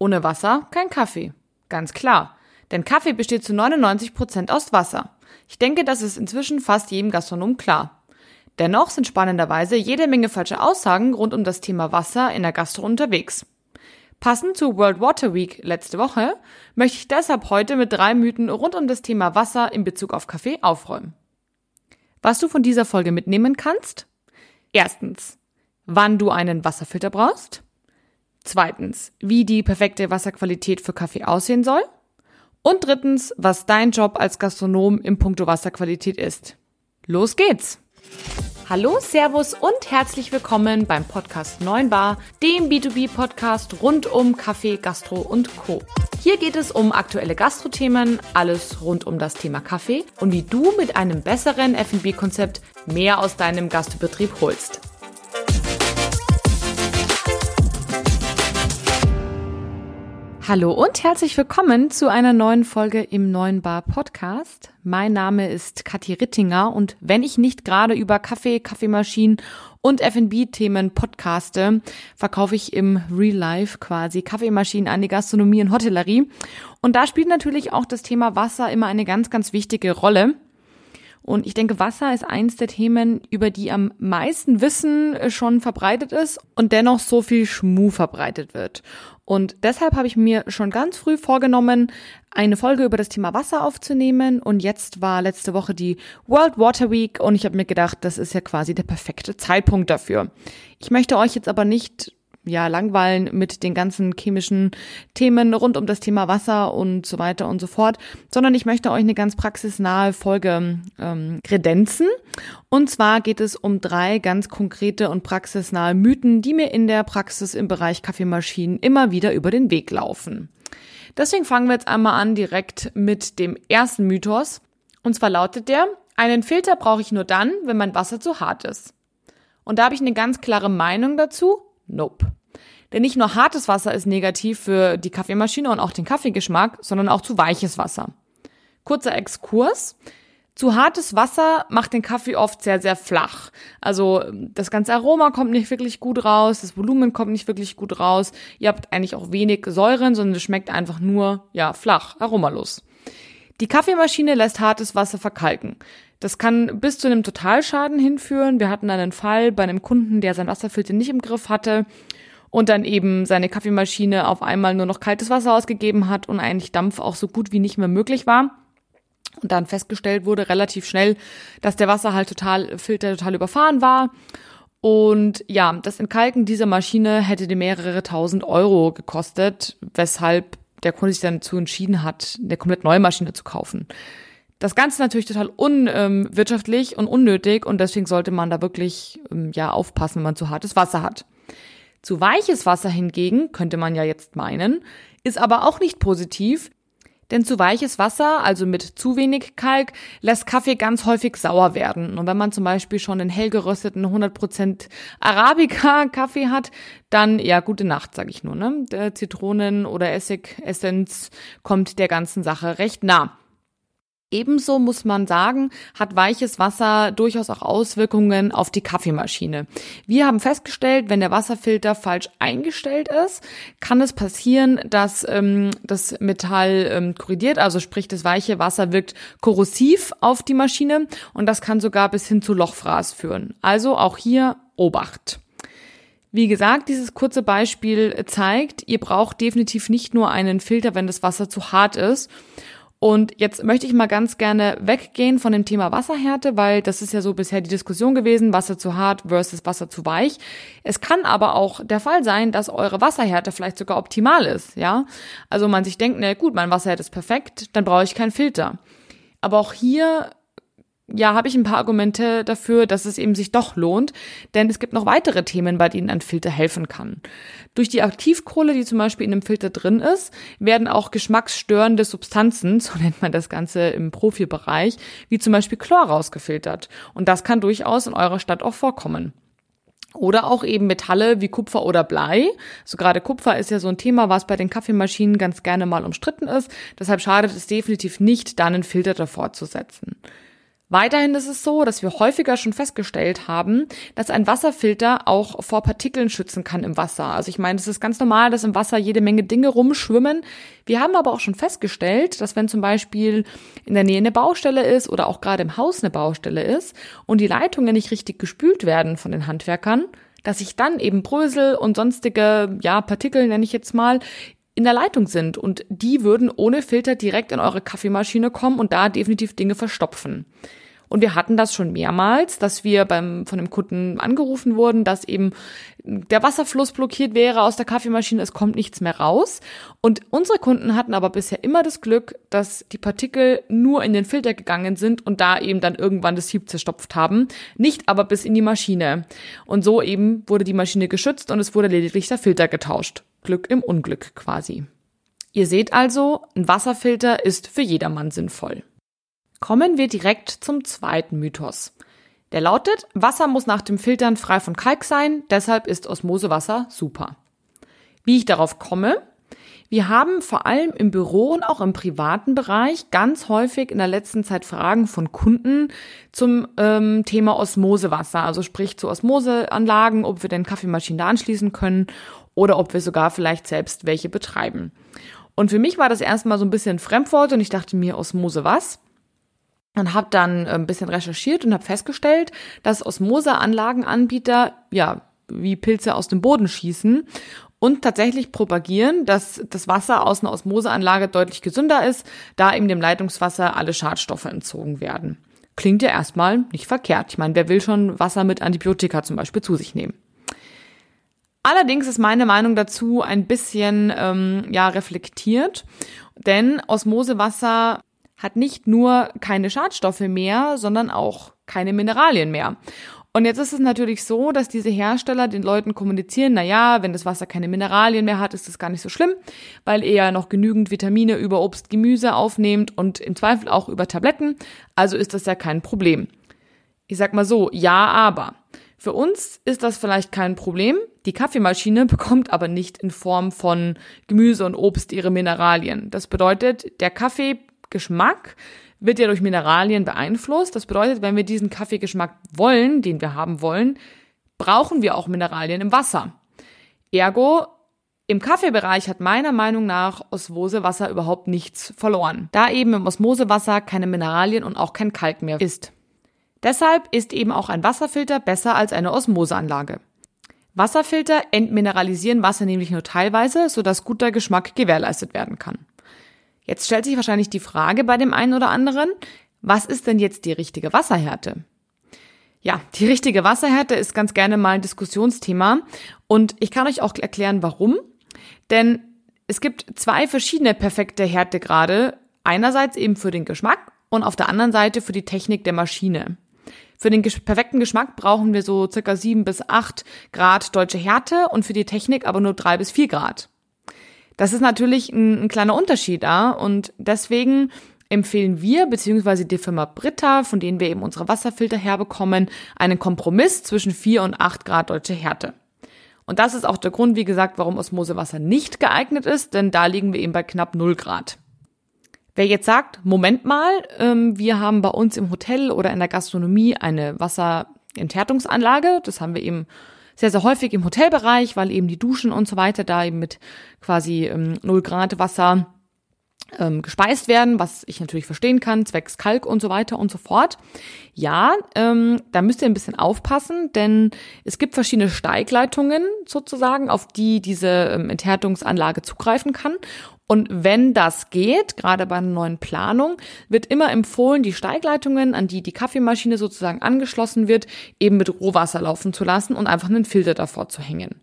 Ohne Wasser kein Kaffee. Ganz klar. Denn Kaffee besteht zu 99 Prozent aus Wasser. Ich denke, das ist inzwischen fast jedem Gastronom klar. Dennoch sind spannenderweise jede Menge falsche Aussagen rund um das Thema Wasser in der Gastro unterwegs. Passend zu World Water Week letzte Woche möchte ich deshalb heute mit drei Mythen rund um das Thema Wasser in Bezug auf Kaffee aufräumen. Was du von dieser Folge mitnehmen kannst? Erstens, wann du einen Wasserfilter brauchst. Zweitens, wie die perfekte Wasserqualität für Kaffee aussehen soll. Und drittens, was dein Job als Gastronom im Punkto Wasserqualität ist. Los geht's! Hallo, Servus und herzlich willkommen beim Podcast 9 Bar, dem B2B-Podcast rund um Kaffee, Gastro und Co. Hier geht es um aktuelle Gastrothemen, alles rund um das Thema Kaffee und wie du mit einem besseren F&B-Konzept mehr aus deinem Gastbetrieb holst. Hallo und herzlich willkommen zu einer neuen Folge im neuen Bar Podcast. Mein Name ist Kathi Rittinger und wenn ich nicht gerade über Kaffee, Kaffeemaschinen und F&B-Themen podcaste, verkaufe ich im Real Life quasi Kaffeemaschinen an die Gastronomie und Hotellerie. Und da spielt natürlich auch das Thema Wasser immer eine ganz, ganz wichtige Rolle. Und ich denke, Wasser ist eins der Themen, über die am meisten Wissen schon verbreitet ist und dennoch so viel Schmu verbreitet wird. Und deshalb habe ich mir schon ganz früh vorgenommen, eine Folge über das Thema Wasser aufzunehmen. Und jetzt war letzte Woche die World Water Week und ich habe mir gedacht, das ist ja quasi der perfekte Zeitpunkt dafür. Ich möchte euch jetzt aber nicht ja, langweilen mit den ganzen chemischen Themen rund um das Thema Wasser und so weiter und so fort, sondern ich möchte euch eine ganz praxisnahe Folge ähm, kredenzen. Und zwar geht es um drei ganz konkrete und praxisnahe Mythen, die mir in der Praxis im Bereich Kaffeemaschinen immer wieder über den Weg laufen. Deswegen fangen wir jetzt einmal an direkt mit dem ersten Mythos. Und zwar lautet der, einen Filter brauche ich nur dann, wenn mein Wasser zu hart ist. Und da habe ich eine ganz klare Meinung dazu Nope. Denn nicht nur hartes Wasser ist negativ für die Kaffeemaschine und auch den Kaffeegeschmack, sondern auch zu weiches Wasser. Kurzer Exkurs. Zu hartes Wasser macht den Kaffee oft sehr, sehr flach. Also das ganze Aroma kommt nicht wirklich gut raus, das Volumen kommt nicht wirklich gut raus. Ihr habt eigentlich auch wenig Säuren, sondern es schmeckt einfach nur, ja, flach, aromalos. Die Kaffeemaschine lässt hartes Wasser verkalken. Das kann bis zu einem Totalschaden hinführen. Wir hatten einen Fall bei einem Kunden, der sein Wasserfilter nicht im Griff hatte und dann eben seine Kaffeemaschine auf einmal nur noch kaltes Wasser ausgegeben hat und eigentlich Dampf auch so gut wie nicht mehr möglich war. Und dann festgestellt wurde relativ schnell, dass der Wasserhalt total, Filter total überfahren war. Und ja, das Entkalken dieser Maschine hätte dir mehrere tausend Euro gekostet, weshalb der Kunde sich dann dazu entschieden hat, eine komplett neue Maschine zu kaufen. Das Ganze natürlich total unwirtschaftlich und unnötig und deswegen sollte man da wirklich ähm, ja aufpassen, wenn man zu hartes Wasser hat. Zu weiches Wasser hingegen, könnte man ja jetzt meinen, ist aber auch nicht positiv, denn zu weiches Wasser, also mit zu wenig Kalk, lässt Kaffee ganz häufig sauer werden. Und wenn man zum Beispiel schon einen hell gerösteten 100% Arabica-Kaffee hat, dann ja gute Nacht, sage ich nur. Ne? Der Zitronen- oder Essig-Essenz kommt der ganzen Sache recht nah. Ebenso muss man sagen, hat weiches Wasser durchaus auch Auswirkungen auf die Kaffeemaschine. Wir haben festgestellt, wenn der Wasserfilter falsch eingestellt ist, kann es passieren, dass ähm, das Metall ähm, korrigiert, also sprich das weiche Wasser wirkt korrosiv auf die Maschine und das kann sogar bis hin zu Lochfraß führen. Also auch hier Obacht. Wie gesagt, dieses kurze Beispiel zeigt, ihr braucht definitiv nicht nur einen Filter, wenn das Wasser zu hart ist. Und jetzt möchte ich mal ganz gerne weggehen von dem Thema Wasserhärte, weil das ist ja so bisher die Diskussion gewesen, Wasser zu hart versus Wasser zu weich. Es kann aber auch der Fall sein, dass eure Wasserhärte vielleicht sogar optimal ist, ja? Also man sich denkt, na gut, mein Wasserhärte ist perfekt, dann brauche ich keinen Filter. Aber auch hier ja, habe ich ein paar Argumente dafür, dass es eben sich doch lohnt, denn es gibt noch weitere Themen, bei denen ein Filter helfen kann. Durch die Aktivkohle, die zum Beispiel in einem Filter drin ist, werden auch geschmacksstörende Substanzen, so nennt man das Ganze im Profibereich, wie zum Beispiel Chlor rausgefiltert. Und das kann durchaus in eurer Stadt auch vorkommen. Oder auch eben Metalle wie Kupfer oder Blei. So also gerade Kupfer ist ja so ein Thema, was bei den Kaffeemaschinen ganz gerne mal umstritten ist. Deshalb schadet es definitiv nicht, da einen Filter davor zu setzen. Weiterhin ist es so, dass wir häufiger schon festgestellt haben, dass ein Wasserfilter auch vor Partikeln schützen kann im Wasser. Also ich meine, es ist ganz normal, dass im Wasser jede Menge Dinge rumschwimmen. Wir haben aber auch schon festgestellt, dass wenn zum Beispiel in der Nähe eine Baustelle ist oder auch gerade im Haus eine Baustelle ist und die Leitungen nicht richtig gespült werden von den Handwerkern, dass sich dann eben Brösel und sonstige, ja, Partikel nenne ich jetzt mal, in der Leitung sind und die würden ohne Filter direkt in eure Kaffeemaschine kommen und da definitiv Dinge verstopfen. Und wir hatten das schon mehrmals, dass wir beim, von dem Kunden angerufen wurden, dass eben der Wasserfluss blockiert wäre aus der Kaffeemaschine, es kommt nichts mehr raus. Und unsere Kunden hatten aber bisher immer das Glück, dass die Partikel nur in den Filter gegangen sind und da eben dann irgendwann das Sieb zerstopft haben, nicht aber bis in die Maschine. Und so eben wurde die Maschine geschützt und es wurde lediglich der Filter getauscht. Glück im Unglück quasi. Ihr seht also, ein Wasserfilter ist für jedermann sinnvoll. Kommen wir direkt zum zweiten Mythos. Der lautet, Wasser muss nach dem Filtern frei von Kalk sein, deshalb ist Osmosewasser super. Wie ich darauf komme? Wir haben vor allem im Büro und auch im privaten Bereich ganz häufig in der letzten Zeit Fragen von Kunden zum ähm, Thema Osmosewasser, also sprich zu Osmoseanlagen, ob wir denn Kaffeemaschinen da anschließen können oder ob wir sogar vielleicht selbst welche betreiben. Und für mich war das erstmal so ein bisschen Fremdwort und ich dachte mir, Osmose was? und habe dann äh, ein bisschen recherchiert und habe festgestellt, dass Osmoseanlagenanbieter ja wie Pilze aus dem Boden schießen und tatsächlich propagieren, dass das Wasser aus einer Osmoseanlage deutlich gesünder ist, da eben dem Leitungswasser alle Schadstoffe entzogen werden. Klingt ja erstmal nicht verkehrt. Ich meine, wer will schon Wasser mit Antibiotika zum Beispiel zu sich nehmen? Allerdings ist meine Meinung dazu ein bisschen ähm, ja reflektiert, denn Osmosewasser hat nicht nur keine Schadstoffe mehr, sondern auch keine Mineralien mehr. Und jetzt ist es natürlich so, dass diese Hersteller den Leuten kommunizieren, na ja, wenn das Wasser keine Mineralien mehr hat, ist das gar nicht so schlimm, weil ihr ja noch genügend Vitamine über Obst, Gemüse aufnehmt und im Zweifel auch über Tabletten, also ist das ja kein Problem. Ich sag mal so, ja, aber. Für uns ist das vielleicht kein Problem. Die Kaffeemaschine bekommt aber nicht in Form von Gemüse und Obst ihre Mineralien. Das bedeutet, der Kaffee Geschmack wird ja durch Mineralien beeinflusst. Das bedeutet, wenn wir diesen Kaffeegeschmack wollen, den wir haben wollen, brauchen wir auch Mineralien im Wasser. Ergo, im Kaffeebereich hat meiner Meinung nach Osmosewasser überhaupt nichts verloren, da eben im Osmosewasser keine Mineralien und auch kein Kalk mehr ist. Deshalb ist eben auch ein Wasserfilter besser als eine Osmoseanlage. Wasserfilter entmineralisieren Wasser nämlich nur teilweise, sodass guter Geschmack gewährleistet werden kann. Jetzt stellt sich wahrscheinlich die Frage bei dem einen oder anderen, was ist denn jetzt die richtige Wasserhärte? Ja, die richtige Wasserhärte ist ganz gerne mal ein Diskussionsthema und ich kann euch auch erklären, warum. Denn es gibt zwei verschiedene perfekte Härtegrade. Einerseits eben für den Geschmack und auf der anderen Seite für die Technik der Maschine. Für den perfekten Geschmack brauchen wir so circa sieben bis acht Grad deutsche Härte und für die Technik aber nur drei bis vier Grad. Das ist natürlich ein, ein kleiner Unterschied da und deswegen empfehlen wir, beziehungsweise die Firma Britta, von denen wir eben unsere Wasserfilter herbekommen, einen Kompromiss zwischen 4 und 8 Grad deutsche Härte. Und das ist auch der Grund, wie gesagt, warum Osmosewasser nicht geeignet ist, denn da liegen wir eben bei knapp 0 Grad. Wer jetzt sagt, Moment mal, ähm, wir haben bei uns im Hotel oder in der Gastronomie eine Wasserenthärtungsanlage, das haben wir eben sehr, sehr häufig im Hotelbereich, weil eben die Duschen und so weiter da eben mit quasi ähm, 0 Grad Wasser ähm, gespeist werden, was ich natürlich verstehen kann, zwecks Kalk und so weiter und so fort. Ja, ähm, da müsst ihr ein bisschen aufpassen, denn es gibt verschiedene Steigleitungen sozusagen, auf die diese ähm, Enthärtungsanlage zugreifen kann. Und wenn das geht, gerade bei einer neuen Planung, wird immer empfohlen, die Steigleitungen, an die die Kaffeemaschine sozusagen angeschlossen wird, eben mit Rohwasser laufen zu lassen und einfach einen Filter davor zu hängen.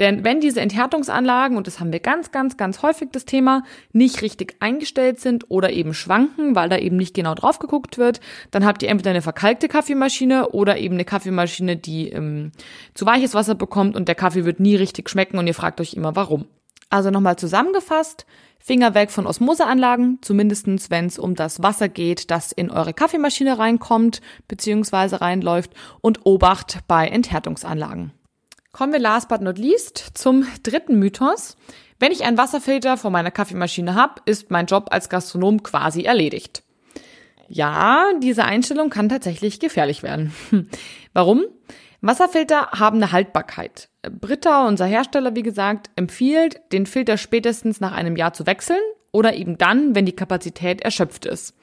Denn wenn diese Enthärtungsanlagen, und das haben wir ganz, ganz, ganz häufig das Thema, nicht richtig eingestellt sind oder eben schwanken, weil da eben nicht genau drauf geguckt wird, dann habt ihr entweder eine verkalkte Kaffeemaschine oder eben eine Kaffeemaschine, die ähm, zu weiches Wasser bekommt und der Kaffee wird nie richtig schmecken und ihr fragt euch immer warum. Also nochmal zusammengefasst, Finger weg von Osmoseanlagen, zumindestens wenn es um das Wasser geht, das in eure Kaffeemaschine reinkommt bzw. reinläuft und Obacht bei Enthärtungsanlagen. Kommen wir last but not least zum dritten Mythos. Wenn ich einen Wasserfilter vor meiner Kaffeemaschine habe, ist mein Job als Gastronom quasi erledigt. ja, diese Einstellung kann tatsächlich gefährlich werden. Warum? Wasserfilter haben eine Haltbarkeit. Britta, unser Hersteller, wie gesagt, empfiehlt, den Filter spätestens nach einem Jahr zu wechseln oder eben dann, wenn die Kapazität erschöpft ist.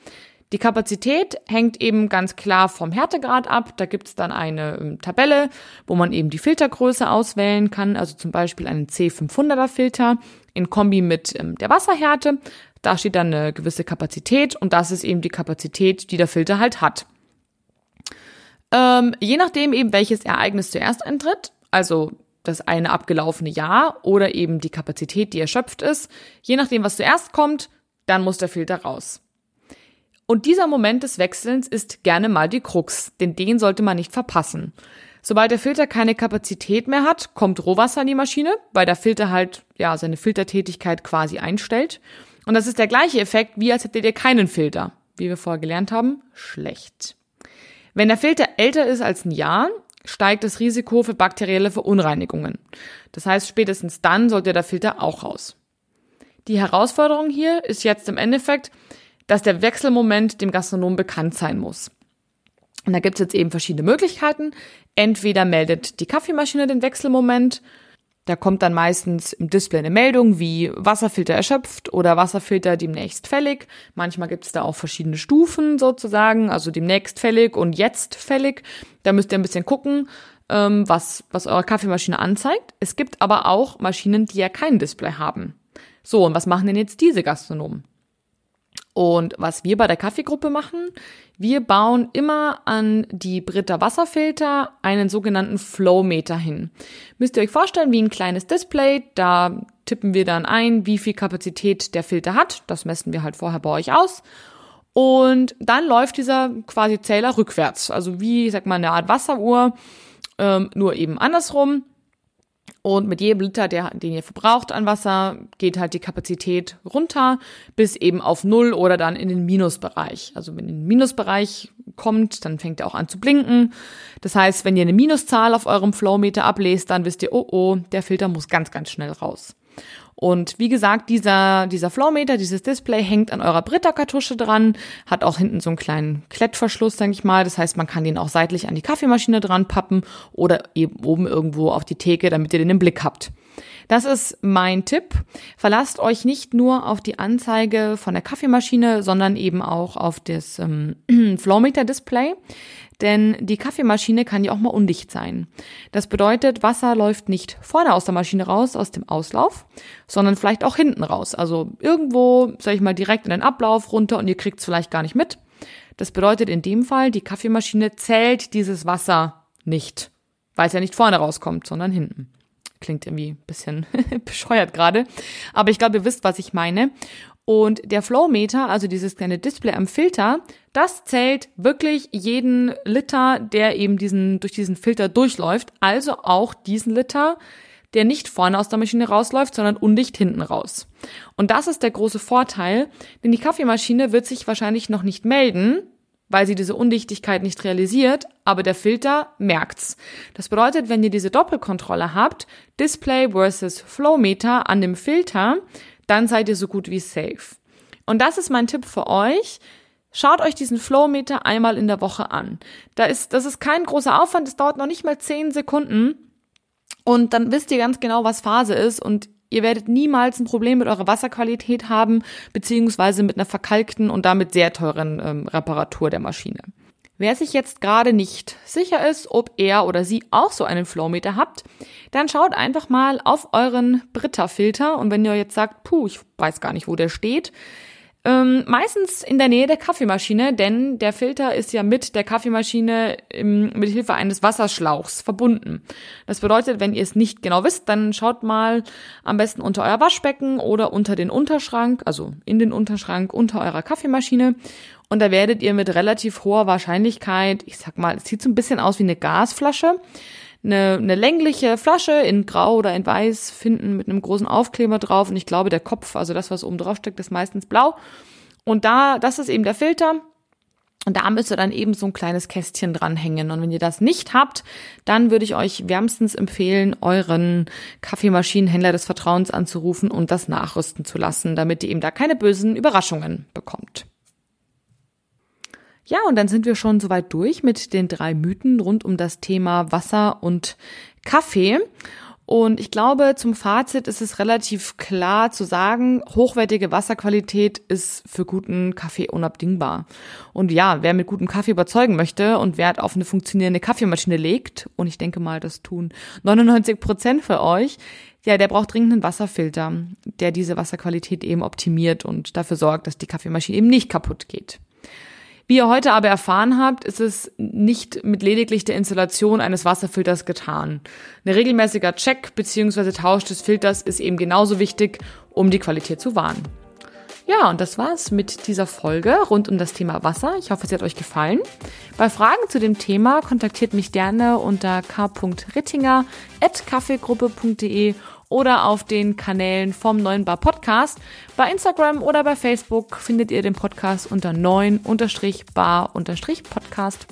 Die Kapazität hängt eben ganz klar vom Härtegrad ab. Da gibt's dann eine ähm, Tabelle, wo man eben die Filtergröße auswählen kann, also zum Beispiel einen C500er Filter in Kombi mit ähm, der Wasserhärte. Da steht dann eine gewisse Kapazität und das ist eben die Kapazität, die der Filter halt hat. Ähm, je nachdem eben, welches Ereignis zuerst eintritt, also das eine abgelaufene Jahr oder eben die Kapazität, die erschöpft ist, je nachdem, was zuerst kommt, dann muss der Filter raus. Und dieser Moment des Wechselns ist gerne mal die Krux, denn den sollte man nicht verpassen. Sobald der Filter keine Kapazität mehr hat, kommt Rohwasser in die Maschine, weil der Filter halt ja seine Filtertätigkeit quasi einstellt. Und das ist der gleiche Effekt, wie als hättet ihr keinen Filter. Wie wir vorher gelernt haben, schlecht. Wenn der Filter älter ist als ein Jahr, steigt das Risiko für bakterielle Verunreinigungen. Das heißt, spätestens dann sollte der Filter auch raus. Die Herausforderung hier ist jetzt im Endeffekt, dass der Wechselmoment dem Gastronom bekannt sein muss. Und da gibt's jetzt eben verschiedene Möglichkeiten. Entweder meldet die Kaffeemaschine den Wechselmoment, da kommt dann meistens im Display eine Meldung wie Wasserfilter erschöpft oder Wasserfilter demnächst fällig. Manchmal gibt's da auch verschiedene Stufen sozusagen, also demnächst fällig und jetzt fällig. Da müsst ihr ein bisschen gucken, ähm, was, was eure Kaffeemaschine anzeigt. Es gibt aber auch Maschinen, die ja kein Display haben. So, und was machen denn jetzt diese Gastronomen? Und was wir bei der Kaffeegruppe machen, wir bauen immer an die Britta Wasserfilter einen sogenannten Flowmeter hin. Müsst ihr euch vorstellen, wie ein kleines Display, da tippen wir dann ein, wie viel Kapazität der Filter hat. Das messen wir halt vorher bei euch aus. Und dann läuft dieser quasi Zähler rückwärts. Also wie, sag mal, eine Art Wasseruhr, ähm, nur eben andersrum. Und mit jedem Liter, der, den ihr verbraucht an Wasser, geht halt die Kapazität runter bis eben auf Null oder dann in den Minusbereich. Also wenn ihr in den Minusbereich kommt, dann fängt er auch an zu blinken. Das heißt, wenn ihr eine Minuszahl auf eurem Flowmeter ablest, dann wisst ihr, oh oh, der Filter muss ganz, ganz schnell raus. Und wie gesagt, dieser, dieser Flowmeter, dieses Display hängt an eurer Britta-Kartusche dran, hat auch hinten so einen kleinen Klettverschluss, denke ich mal. Das heißt, man kann den auch seitlich an die Kaffeemaschine dran pappen oder eben oben irgendwo auf die Theke, damit ihr den im Blick habt. Das ist mein Tipp. Verlasst euch nicht nur auf die Anzeige von der Kaffeemaschine, sondern eben auch auf das ähm, Flowmeter-Display. Denn die Kaffeemaschine kann ja auch mal undicht sein. Das bedeutet, Wasser läuft nicht vorne aus der Maschine raus, aus dem Auslauf, sondern vielleicht auch hinten raus. Also irgendwo, sag ich mal, direkt in den Ablauf runter und ihr kriegt es vielleicht gar nicht mit. Das bedeutet in dem Fall, die Kaffeemaschine zählt dieses Wasser nicht, weil es ja nicht vorne rauskommt, sondern hinten. Klingt irgendwie bisschen bescheuert gerade. Aber ich glaube, ihr wisst, was ich meine. Und der Flowmeter, also dieses kleine Display am Filter, das zählt wirklich jeden Liter, der eben diesen, durch diesen Filter durchläuft. Also auch diesen Liter, der nicht vorne aus der Maschine rausläuft, sondern undicht hinten raus. Und das ist der große Vorteil, denn die Kaffeemaschine wird sich wahrscheinlich noch nicht melden, weil sie diese Undichtigkeit nicht realisiert, aber der Filter merkt's. Das bedeutet, wenn ihr diese Doppelkontrolle habt, Display versus Flowmeter an dem Filter, dann seid ihr so gut wie safe. Und das ist mein Tipp für euch. Schaut euch diesen Flowmeter einmal in der Woche an. Da ist, das ist kein großer Aufwand, es dauert noch nicht mal zehn Sekunden. Und dann wisst ihr ganz genau, was Phase ist und ihr werdet niemals ein Problem mit eurer Wasserqualität haben, beziehungsweise mit einer verkalkten und damit sehr teuren ähm, Reparatur der Maschine. Wer sich jetzt gerade nicht sicher ist, ob er oder sie auch so einen Flowmeter habt, dann schaut einfach mal auf euren Britta-Filter. Und wenn ihr jetzt sagt, puh, ich weiß gar nicht, wo der steht, ähm, meistens in der Nähe der Kaffeemaschine, denn der Filter ist ja mit der Kaffeemaschine im, mit Hilfe eines Wasserschlauchs verbunden. Das bedeutet, wenn ihr es nicht genau wisst, dann schaut mal am besten unter euer Waschbecken oder unter den Unterschrank, also in den Unterschrank unter eurer Kaffeemaschine. Und da werdet ihr mit relativ hoher Wahrscheinlichkeit, ich sag mal, es sieht so ein bisschen aus wie eine Gasflasche, eine, eine längliche Flasche in Grau oder in Weiß finden mit einem großen Aufkleber drauf. Und ich glaube, der Kopf, also das, was oben drauf steckt, ist meistens blau. Und da, das ist eben der Filter. Und da müsst ihr dann eben so ein kleines Kästchen dranhängen. Und wenn ihr das nicht habt, dann würde ich euch wärmstens empfehlen, euren Kaffeemaschinenhändler des Vertrauens anzurufen und das nachrüsten zu lassen, damit ihr eben da keine bösen Überraschungen bekommt. Ja, und dann sind wir schon soweit durch mit den drei Mythen rund um das Thema Wasser und Kaffee. Und ich glaube, zum Fazit ist es relativ klar zu sagen, hochwertige Wasserqualität ist für guten Kaffee unabdingbar. Und ja, wer mit gutem Kaffee überzeugen möchte und Wert auf eine funktionierende Kaffeemaschine legt, und ich denke mal, das tun 99 Prozent für euch, ja, der braucht dringend einen Wasserfilter, der diese Wasserqualität eben optimiert und dafür sorgt, dass die Kaffeemaschine eben nicht kaputt geht. Wie ihr heute aber erfahren habt, ist es nicht mit lediglich der Installation eines Wasserfilters getan. Ein regelmäßiger Check bzw. Tausch des Filters ist eben genauso wichtig, um die Qualität zu wahren. Ja, und das war's mit dieser Folge rund um das Thema Wasser. Ich hoffe, es hat euch gefallen. Bei Fragen zu dem Thema kontaktiert mich gerne unter k.rittinger.kaffeegruppe.de oder auf den Kanälen vom Neuen Bar Podcast. Bei Instagram oder bei Facebook findet ihr den Podcast unter 9-bar-podcast.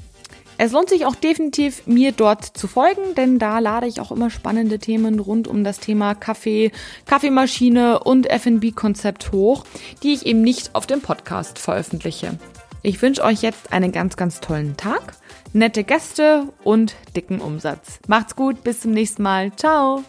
Es lohnt sich auch definitiv, mir dort zu folgen, denn da lade ich auch immer spannende Themen rund um das Thema Kaffee, Kaffeemaschine und F&B-Konzept hoch, die ich eben nicht auf dem Podcast veröffentliche. Ich wünsche euch jetzt einen ganz, ganz tollen Tag, nette Gäste und dicken Umsatz. Macht's gut, bis zum nächsten Mal. Ciao!